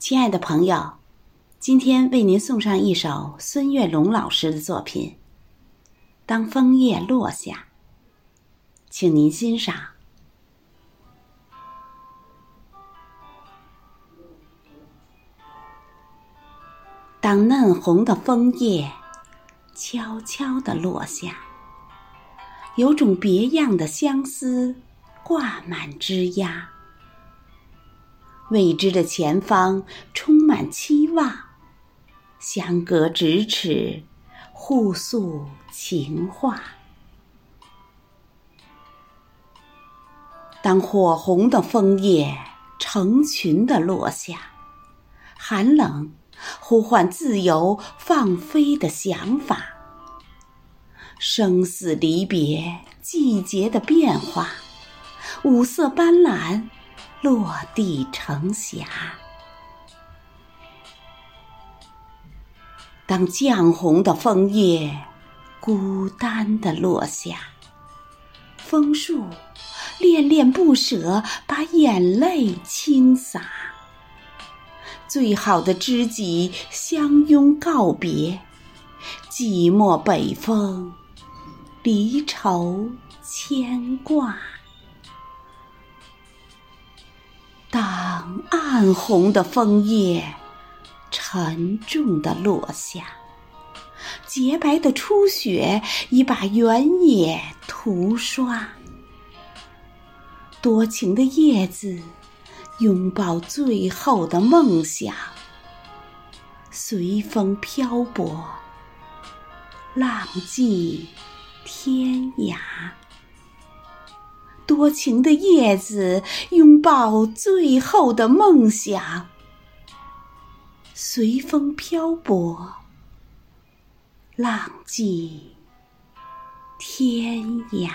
亲爱的朋友，今天为您送上一首孙月龙老师的作品《当枫叶落下》，请您欣赏。当嫩红的枫叶悄悄地落下，有种别样的相思挂满枝桠。未知的前方充满期望，相隔咫尺，互诉情话。当火红的枫叶成群的落下，寒冷呼唤自由放飞的想法，生死离别，季节的变化，五色斑斓。落地成霞。当绛红的枫叶孤单的落下，枫树恋恋不舍，把眼泪倾洒。最好的知己相拥告别，寂寞北风，离愁牵挂。暗红的枫叶沉重的落下，洁白的初雪已把原野涂刷。多情的叶子拥抱最后的梦想，随风漂泊，浪迹天涯。多情的叶子拥抱最后的梦想，随风漂泊，浪迹天涯。